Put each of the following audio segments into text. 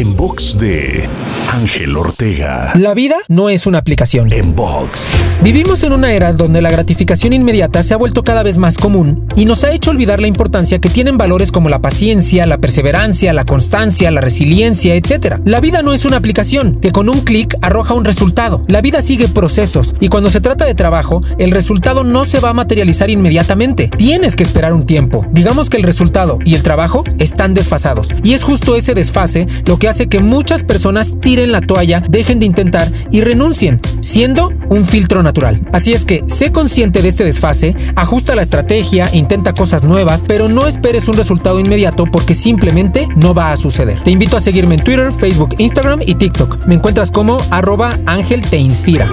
En box de Ángel Ortega. La vida no es una aplicación. En box. Vivimos en una era donde la gratificación inmediata se ha vuelto cada vez más común y nos ha hecho olvidar la importancia que tienen valores como la paciencia, la perseverancia, la constancia, la resiliencia, etc. La vida no es una aplicación que con un clic arroja un resultado. La vida sigue procesos y cuando se trata de trabajo, el resultado no se va a materializar inmediatamente. Tienes que esperar un tiempo. Digamos que el resultado y el trabajo están desfasados y es justo ese desfase lo que hace que muchas personas tiren la toalla, dejen de intentar y renuncien, siendo un filtro natural. Así es que sé consciente de este desfase, ajusta la estrategia, intenta cosas nuevas, pero no esperes un resultado inmediato porque simplemente no va a suceder. Te invito a seguirme en Twitter, Facebook, Instagram y TikTok. Me encuentras como arroba Ángel Te Inspira.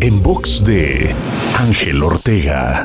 En box de Ángel Ortega.